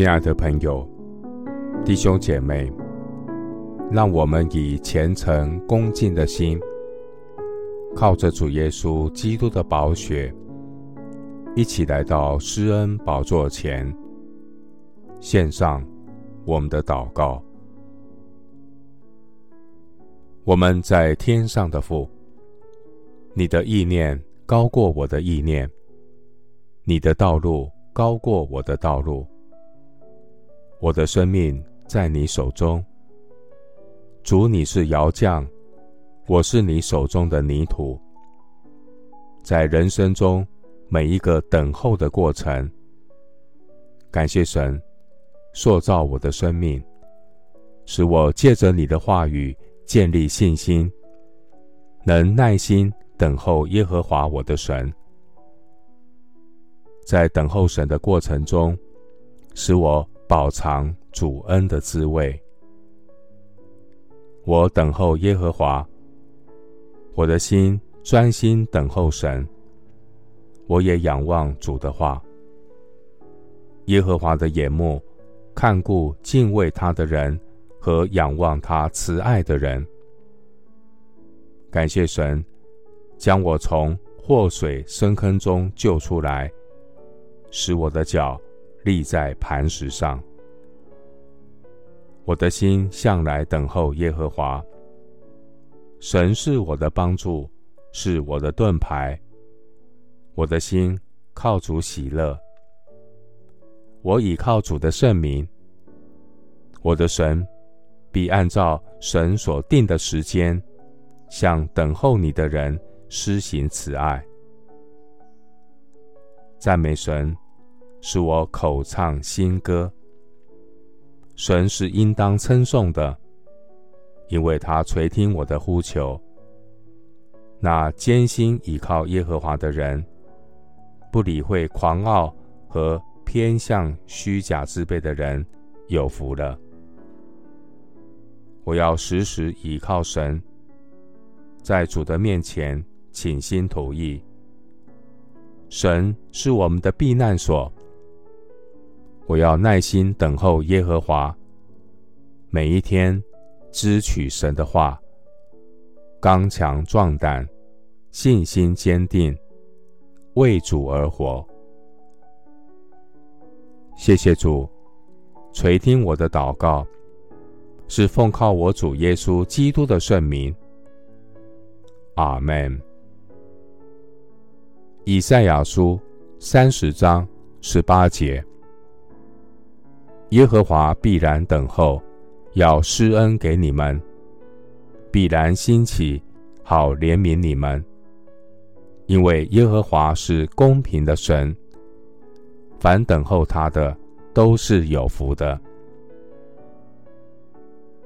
亲爱的朋友、弟兄姐妹，让我们以虔诚恭敬的心，靠着主耶稣基督的宝血，一起来到施恩宝座前，献上我们的祷告。我们在天上的父，你的意念高过我的意念，你的道路高过我的道路。我的生命在你手中，主，你是窑匠，我是你手中的泥土。在人生中每一个等候的过程，感谢神塑造我的生命，使我借着你的话语建立信心，能耐心等候耶和华我的神。在等候神的过程中，使我。饱尝主恩的滋味。我等候耶和华，我的心专心等候神。我也仰望主的话。耶和华的眼目看顾敬畏他的人和仰望他慈爱的人。感谢神，将我从祸水深坑中救出来，使我的脚。立在磐石上，我的心向来等候耶和华。神是我的帮助，是我的盾牌。我的心靠主喜乐，我倚靠主的圣名。我的神必按照神所定的时间，向等候你的人施行慈爱。赞美神。使我口唱新歌，神是应当称颂的，因为他垂听我的呼求。那艰辛倚靠耶和华的人，不理会狂傲和偏向虚假之辈的人，有福了。我要时时倚靠神，在主的面前倾心吐意。神是我们的避难所。我要耐心等候耶和华，每一天支取神的话，刚强壮胆，信心坚定，为主而活。谢谢主垂听我的祷告，是奉靠我主耶稣基督的圣名。阿门。以赛亚书三十章十八节。耶和华必然等候，要施恩给你们；必然兴起，好怜悯你们。因为耶和华是公平的神，凡等候他的都是有福的。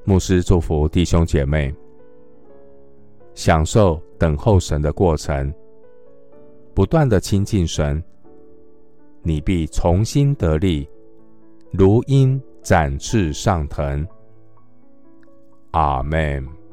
牧师祝福弟兄姐妹，享受等候神的过程，不断的亲近神，你必重新得力。如鹰展翅上腾。阿门。